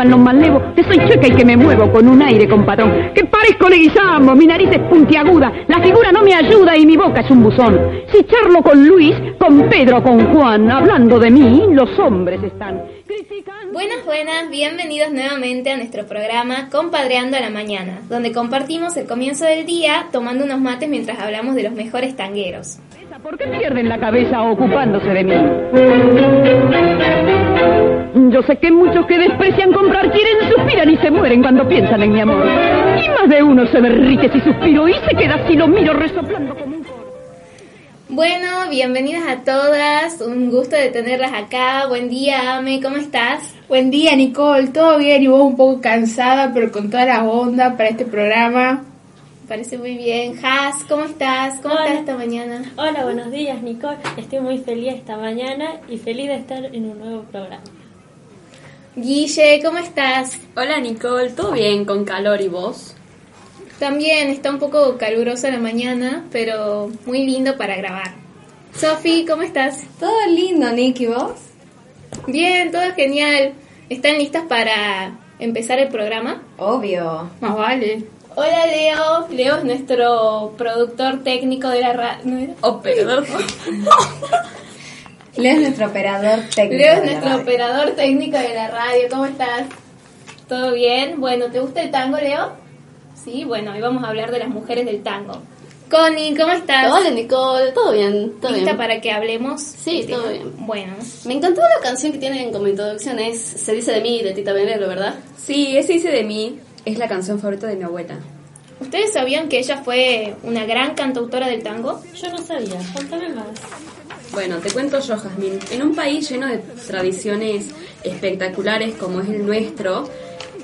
que camino a lo malevo, que soy chueca y que me muevo con un aire compadrón, que parezco leguizamo, mi nariz es puntiaguda, la figura no me ayuda y mi boca es un buzón. Si charlo con Luis, con Pedro, con Juan, hablando de mí, los hombres están criticando. Buenas, buenas, bienvenidos nuevamente a nuestro programa Compadreando a la Mañana, donde compartimos el comienzo del día tomando unos mates mientras hablamos de los mejores tangueros. ¿Por qué pierden la cabeza ocupándose de mí? Yo sé que muchos que desprecian comprar quieren, suspiran y se mueren cuando piensan en mi amor. Y más de uno se derrite si suspiro y se queda si lo miro resoplando como un coro. Bueno, bienvenidas a todas, un gusto de tenerlas acá. Buen día, Ame, ¿cómo estás? Buen día, Nicole. ¿Todo bien? Y vos un poco cansada, pero con toda la onda para este programa. Me parece muy bien. Has, ¿cómo estás? ¿Cómo Hola. estás esta mañana? Hola, buenos días Nicole. Estoy muy feliz esta mañana y feliz de estar en un nuevo programa. Guille, ¿cómo estás? Hola Nicole, ¿todo bien con calor y vos? También está un poco calurosa la mañana, pero muy lindo para grabar. Sofi, ¿cómo estás? Todo lindo, Nick, ¿y vos? Bien, todo genial. ¿Están listas para empezar el programa? Obvio. Más vale. Hola Leo, Leo es nuestro productor técnico de la radio. Operador. Leo es nuestro operador técnico. Leo es de la nuestro radio. operador técnico de la radio. ¿Cómo estás? ¿Todo bien? Bueno, ¿te gusta el tango, Leo? Sí, bueno, hoy vamos a hablar de las mujeres del tango. Connie, ¿cómo estás? Hola Nicole, todo bien, todo ¿Lista bien. para que hablemos? Sí, todo tema? bien. Bueno, Me encantó la canción que tienen como introducción, es Se dice de mí, de Tita Venero, ¿verdad? Sí, ese dice de mí es la canción favorita de mi abuela. ¿ustedes sabían que ella fue una gran cantautora del tango? Yo no sabía, contame más. Bueno, te cuento yo, Jazmín. En un país lleno de tradiciones espectaculares como es el nuestro,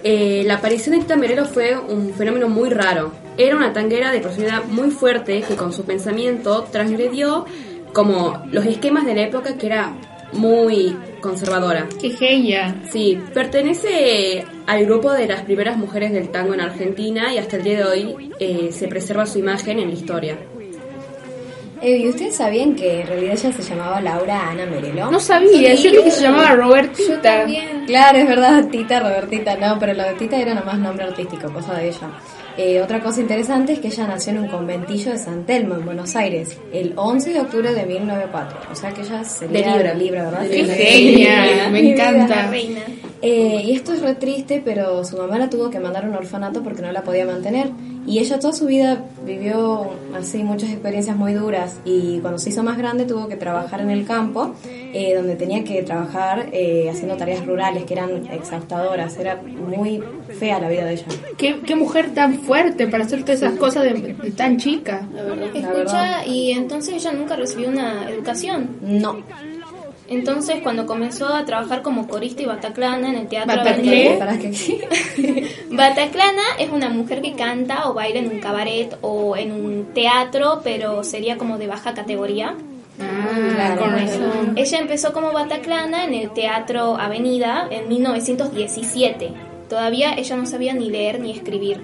eh, la aparición de Tita Merelo fue un fenómeno muy raro. Era una tanguera de personalidad muy fuerte que con su pensamiento transgredió como los esquemas de la época que era muy conservadora. Qué genia. Sí, pertenece al grupo de las primeras mujeres del tango en Argentina y hasta el día de hoy eh, se preserva su imagen en la historia. Eh, ¿Y ustedes sabían que en realidad ella se llamaba Laura Ana Merelo? No sabía, yo creí que se llamaba Robertita. También. Claro, es verdad, Tita, Robertita, no, pero lo de Tita era nomás nombre artístico, cosa de ella. Eh, otra cosa interesante es que ella nació en un conventillo de San Telmo, en Buenos Aires, el 11 de octubre de 1904. O sea que ella sería Libra. de Libra, ¿verdad? Qué Sí. genia, me. La encanta. reina. Eh, y esto es re triste, pero su mamá la tuvo que mandar a un orfanato porque no la podía mantener. Y ella toda su vida vivió así muchas experiencias muy duras. Y cuando se hizo más grande tuvo que trabajar en el campo, eh, donde tenía que trabajar eh, haciendo tareas rurales que eran exhaustadoras. Era muy fea la vida de ella. ¿Qué, qué mujer tan fuerte para hacer todas esas cosas de, de tan chica. Escucha, verdad. y entonces ella nunca recibió una educación. No. Entonces, cuando comenzó a trabajar como corista y bataclana en el teatro ¿Bataclé? Avenida- ¿Para qué? Bataclana es una mujer que canta o baila en un cabaret o en un teatro, pero sería como de baja categoría. Ah, Claro, con bueno. Ella empezó como Bataclana en el Teatro Avenida en 1917. Todavía ella no sabía ni leer ni escribir.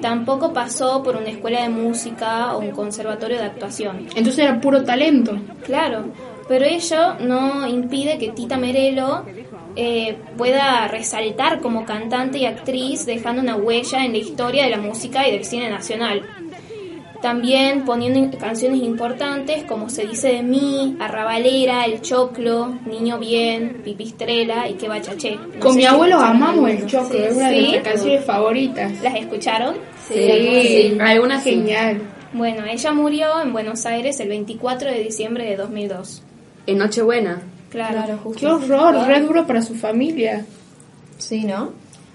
Tampoco pasó por una escuela de música o un conservatorio de actuación. Entonces era puro talento. Claro, pero ello no impide que Tita Merelo eh, pueda resaltar como cantante y actriz dejando una huella en la historia de la música y del cine nacional. También poniendo canciones importantes como Se dice de mí, Arrabalera, El Choclo, Niño Bien, Pipistrela y Que Bachaché. No Con mi abuelo amamos el choclo, Sí, es una de ¿sí? nuestras canciones favoritas. ¿Las escucharon? Sí, algunas sí. genial. Bueno, ella murió en Buenos Aires el 24 de diciembre de 2002. En Nochebuena. Claro. Qué horror, re duro para su familia. Sí, ¿no?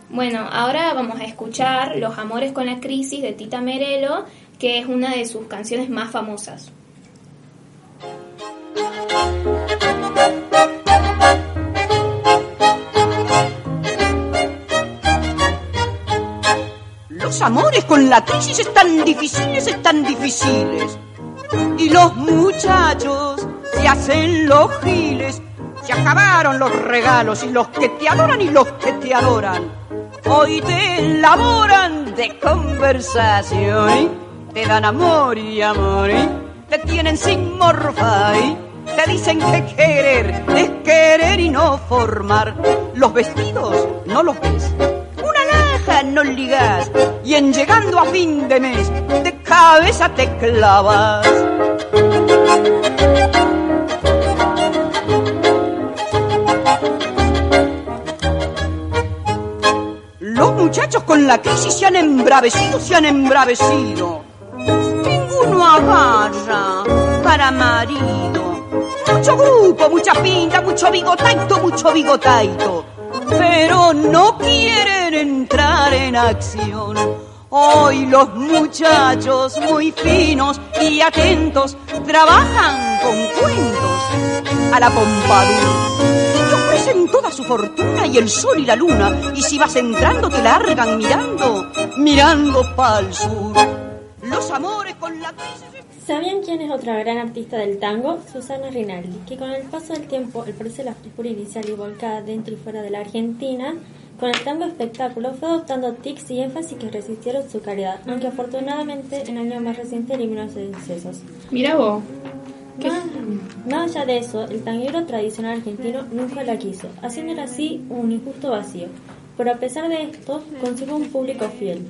Bueno, ahora vamos a escuchar Los Amores con la Crisis de Tita Merelo, que es una de sus canciones más famosas. Los amores con la crisis están difíciles, están difíciles. Y los muchachos se hacen los giles. Se acabaron los regalos y los que te adoran y los que te adoran. Hoy te elaboran de conversación. ¿eh? Te dan amor y amor. ¿eh? Te tienen sin morfar. ¿eh? Te dicen que querer es querer y no formar. Los vestidos no los ves. No ligas. Y en llegando a fin de mes, de cabeza te clavas. Los muchachos con la crisis se han embravecido, se han embravecido. Ninguno agarra para marido. Mucho grupo, mucha pinta, mucho bigotaito, mucho bigotaito. Pero no quieren entrar en acción. Hoy los muchachos muy finos y atentos trabajan con cuentos a la pompadour. Ofrecen toda su fortuna y el sol y la luna. Y si vas entrando te largan mirando, mirando pa'l sur. Los amores con la crisis... ¿Sabían quién es otra gran artista del tango? Susana Rinaldi, que con el paso del tiempo, al parecer la frescura inicial y volcada dentro y fuera de la Argentina, con el tango espectáculo fue adoptando tics y énfasis que resistieron su calidad, aunque afortunadamente en años más recientes eliminó sus excesos. Mira vos. ¿Qué? Más, más allá de eso, el tanguero tradicional argentino nunca la quiso, haciéndole así un injusto vacío. Pero a pesar de esto, consiguió un público fiel.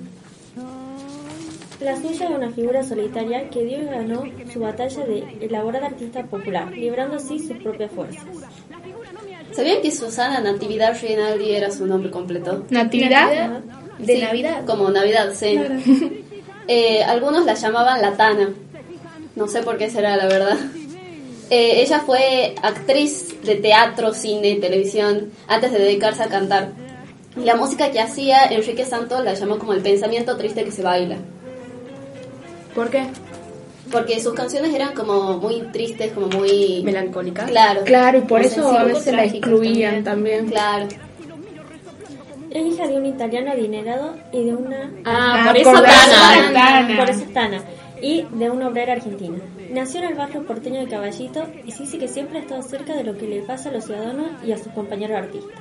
La suya era una figura solitaria que dio y ganó su batalla de elaborar artista popular, librando así sus propias fuerzas. ¿Sabían que Susana Natividad Rinaldi era su nombre completo? ¿Natividad? De Sí, Navidad. Como Navidad, sí. Eh, algunos la llamaban la Tana. No sé por qué será, la verdad. Eh, ella fue actriz de teatro, cine, televisión, antes de dedicarse a cantar. Y la música que hacía Enrique Santos la llamó como el pensamiento triste que se baila. ¿Por qué? Porque sus canciones eran como muy tristes, como muy... Melancólica. Claro. Claro, y por eso a veces la excluían también. Claro. Es hija de un italiano adinerado y de una... Ah, Ah, por eso por Tana. Tana. Por eso es Tana. Y de una obrera argentina. Nació en el barrio porteño de Caballito y sí dice que siempre ha estado cerca de lo que le pasa a los ciudadanos y a sus compañeros artistas.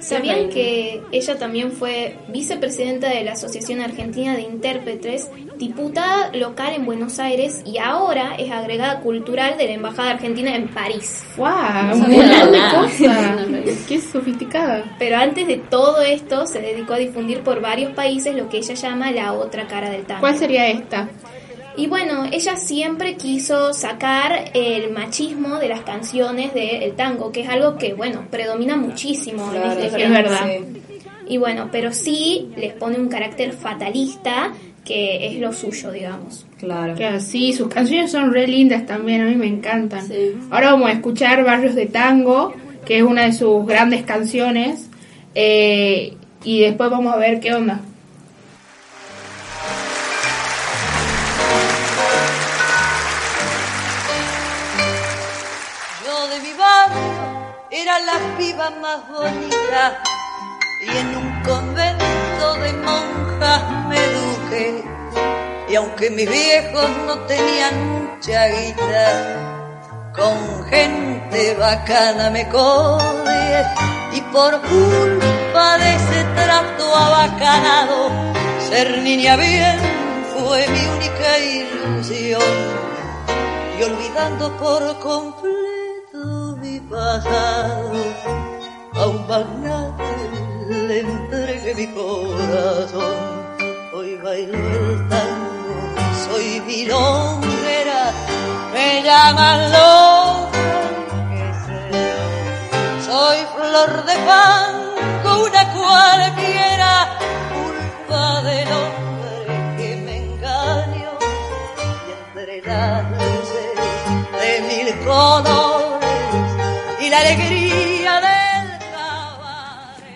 ¿Sabían que ella también fue vicepresidenta de la Asociación Argentina de Intérpretes, diputada local en Buenos Aires y ahora es agregada cultural de la Embajada Argentina en París? ¡Wow! No Un sabía montón de nada. cosas. ¡Qué sofisticada! Pero antes de todo esto se dedicó a difundir por varios países lo que ella llama la otra cara del tango. ¿Cuál sería esta? Y bueno, ella siempre quiso sacar el machismo de las canciones del tango, que es algo que, bueno, predomina muchísimo en este es género. verdad. Y bueno, pero sí les pone un carácter fatalista que es lo suyo, digamos. Claro. Que sí, sus canciones son re lindas también, a mí me encantan. Sí. Ahora vamos a escuchar Barrios de Tango, que es una de sus grandes canciones, eh, y después vamos a ver qué onda. Era la piba más bonita y en un convento de monjas me eduqué. Y aunque mis viejos no tenían mucha guita, con gente bacana me codé y por culpa de ese trato abacanado, ser niña bien fue mi única ilusión y olvidando por completo pasado, a un magnate le entregué mi corazón. Hoy bailo el tango, soy milonguera, me llaman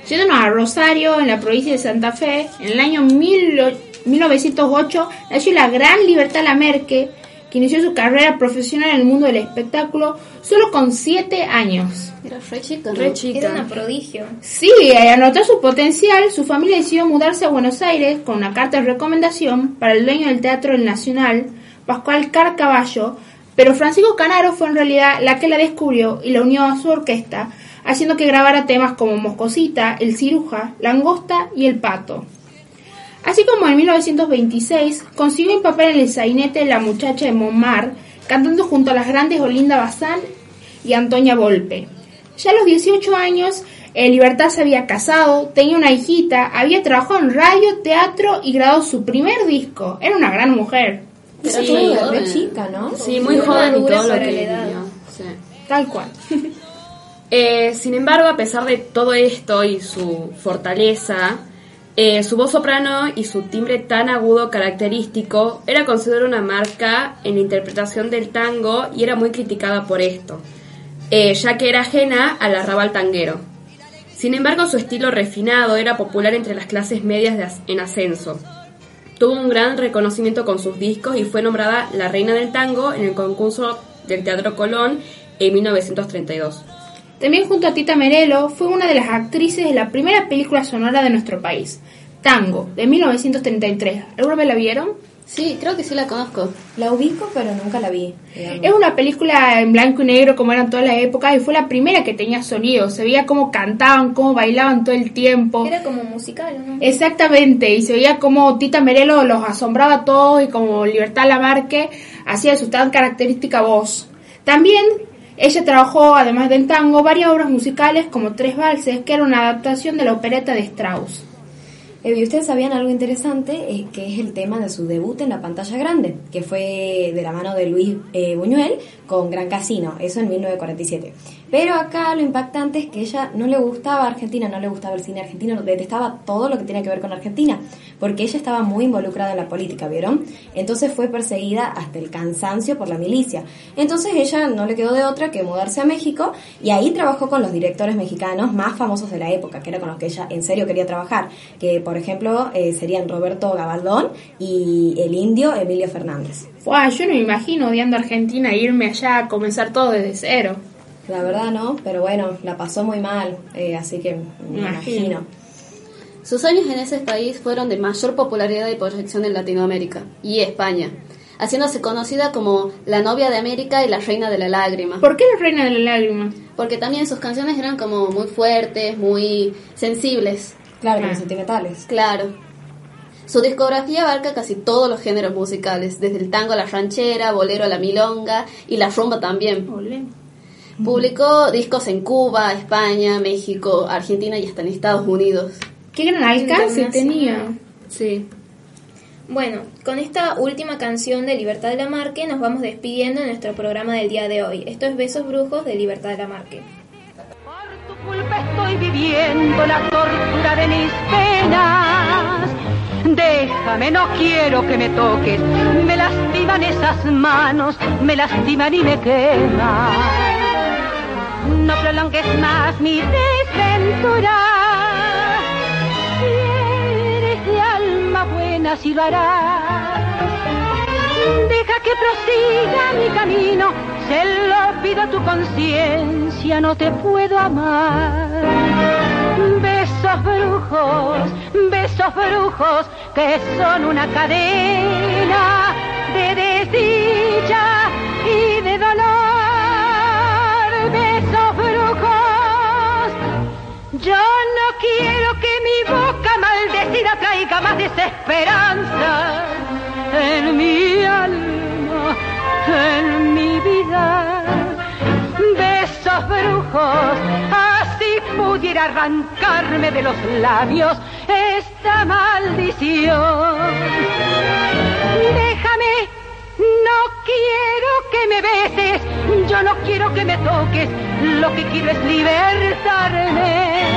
Yéndonos a Rosario, en la provincia de Santa Fe, en el año 1908 nació la gran Libertad Lamerque, que inició su carrera profesional en el mundo del espectáculo solo con 7 años. Era re chica, ¿no? Re chica. Era una prodigio. Sí, al notar su potencial, su familia decidió mudarse a Buenos Aires con una carta de recomendación para el dueño del Teatro del Nacional, Pascual Carcaballo, pero Francisco Canaro fue en realidad la que la descubrió y la unió a su orquesta, haciendo que grabara temas como Moscosita, El Ciruja, Langosta y El Pato. Así como en 1926 consiguió un papel en el sainete La muchacha de Montmartre, cantando junto a las grandes Olinda Bazán y Antonia Volpe. Ya a los 18 años, eh, Libertad se había casado, tenía una hijita, había trabajado en radio, teatro y grabado su primer disco. Era una gran mujer, Era Sí, muy joven. chica, ¿no? Sí, muy joven y todo lo que edad. Sí. tal cual. Eh, sin embargo, a pesar de todo esto y su fortaleza, eh, su voz soprano y su timbre tan agudo característico era considerada una marca en la interpretación del tango y era muy criticada por esto, eh, ya que era ajena al arrabal tanguero. Sin embargo, su estilo refinado era popular entre las clases medias en ascenso. Tuvo un gran reconocimiento con sus discos y fue nombrada la reina del tango en el concurso del Teatro Colón en 1932. También junto a Tita Merelo fue una de las actrices de la primera película sonora de nuestro país, Tango, de 1933. ¿Alguna vez la vieron? Sí, creo que sí la conozco. La ubico, pero nunca la vi. digamos. Es una película en blanco y negro como eran todas las épocas y fue la primera que tenía sonido. Se veía cómo cantaban, cómo bailaban todo el tiempo. Era como musical, ¿no? Exactamente, y se veía como Tita Merelo los asombraba a todos y como Libertad Lamarque hacía su tan característica voz. También ella trabajó, además del tango, varias obras musicales como Tres Valses, que era una adaptación de la opereta de Strauss. Eh, ¿Y ustedes sabían algo interesante? Eh, que es el tema de su debut en la pantalla grande, que fue de la mano de Luis eh, Buñuel con Gran Casino, eso en 1947. Pero acá lo impactante es que ella no le gustaba Argentina, no le gustaba el cine argentino, detestaba todo lo que tiene que ver con Argentina, porque ella estaba muy involucrada en la política, ¿vieron? Entonces fue perseguida hasta el cansancio por la milicia. Entonces ella no le quedó de otra que mudarse a México y ahí trabajó con los directores mexicanos más famosos de la época, que era con los que ella en serio quería trabajar, que por ejemplo eh, serían Roberto Gabaldón y el indio Emilio Fernández. Fua, yo no me imagino odiando a Argentina e irme allá a comenzar todo desde cero. La verdad no, pero bueno, la pasó muy mal, eh, así que me Imagino. imagino. Sus años en ese país fueron de mayor popularidad y proyección en Latinoamérica y España, haciéndose conocida como la novia de América y la reina de la lágrima. ¿Por qué la reina de la lágrima? Porque también sus canciones eran como muy fuertes, muy sensibles. Claro, Ah. como sentimentales. Claro. Su discografía abarca casi todos los géneros musicales, desde el tango a la ranchera, bolero a la milonga y la rumba también. Olé. Publicó discos en Cuba, España, México, Argentina y hasta en Estados Unidos. ¿Qué gran alcance tenía? Sí. Bueno, con esta última canción de Libertad de la Marque nos vamos despidiendo de nuestro programa del día de hoy. Esto es Besos Brujos de Libertad de la Marque. Culpa estoy viviendo la tortura de mis penas. Déjame, no quiero que me toques. Me lastiman esas manos, me lastiman y me queman. No prolongues más mi desventura. Si eres de alma buena, si lo harás. Deja que prosiga mi camino, se lo pido a tu conciencia, no te puedo amar. Besos brujos, besos brujos, que son una cadena de desdicha y de dolor. Besos brujos, yo no quiero que mi boca maldecida traiga más desesperanza en mi alma, Besos brujos, así pudiera arrancarme de los labios esta maldición. Déjame, no quiero que me beses, yo no quiero que me toques, lo que quiero es libertarme.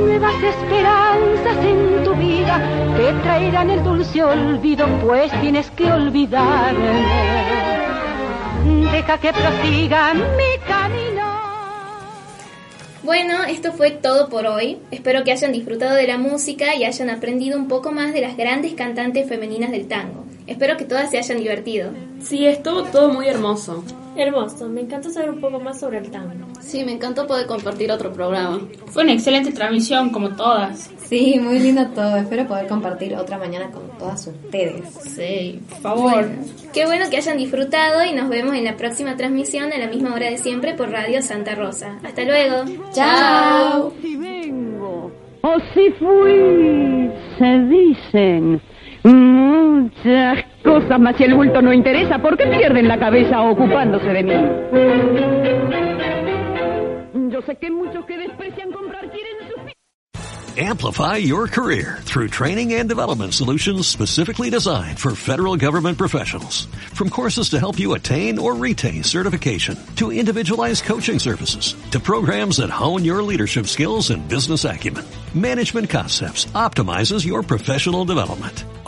Nuevas esperanzas en tu vida que traerán el dulce olvido, pues tienes que olvidarme. Deja que prosiga mi camino. Bueno, esto fue todo por hoy. Espero que hayan disfrutado de la música y hayan aprendido un poco más de las grandes cantantes femeninas del tango. Espero que todas se hayan divertido. Sí, estuvo todo muy hermoso. Hermoso, me encantó saber un poco más sobre el tango. Sí, me encantó poder compartir otro programa. Fue una excelente transmisión, como todas. Sí, muy lindo todo. Espero poder compartir otra mañana con todas ustedes. Sí, por favor. Bueno, qué bueno que hayan disfrutado y nos vemos en la próxima transmisión a la misma hora de siempre por Radio Santa Rosa. Hasta luego. Chao. Si vengo o si fui, se dicen Mm, muchas cosas, mas si el bulto no interesa, ¿por qué pierden la cabeza ocupándose de mí? Yo sé que muchos que desprecian comprar quieren su... Amplify your career through training and development solutions specifically designed for federal government professionals. From courses to help you attain or retain certification, to individualized coaching services, to programs that hone your leadership skills and business acumen, Management Concepts optimizes your professional development.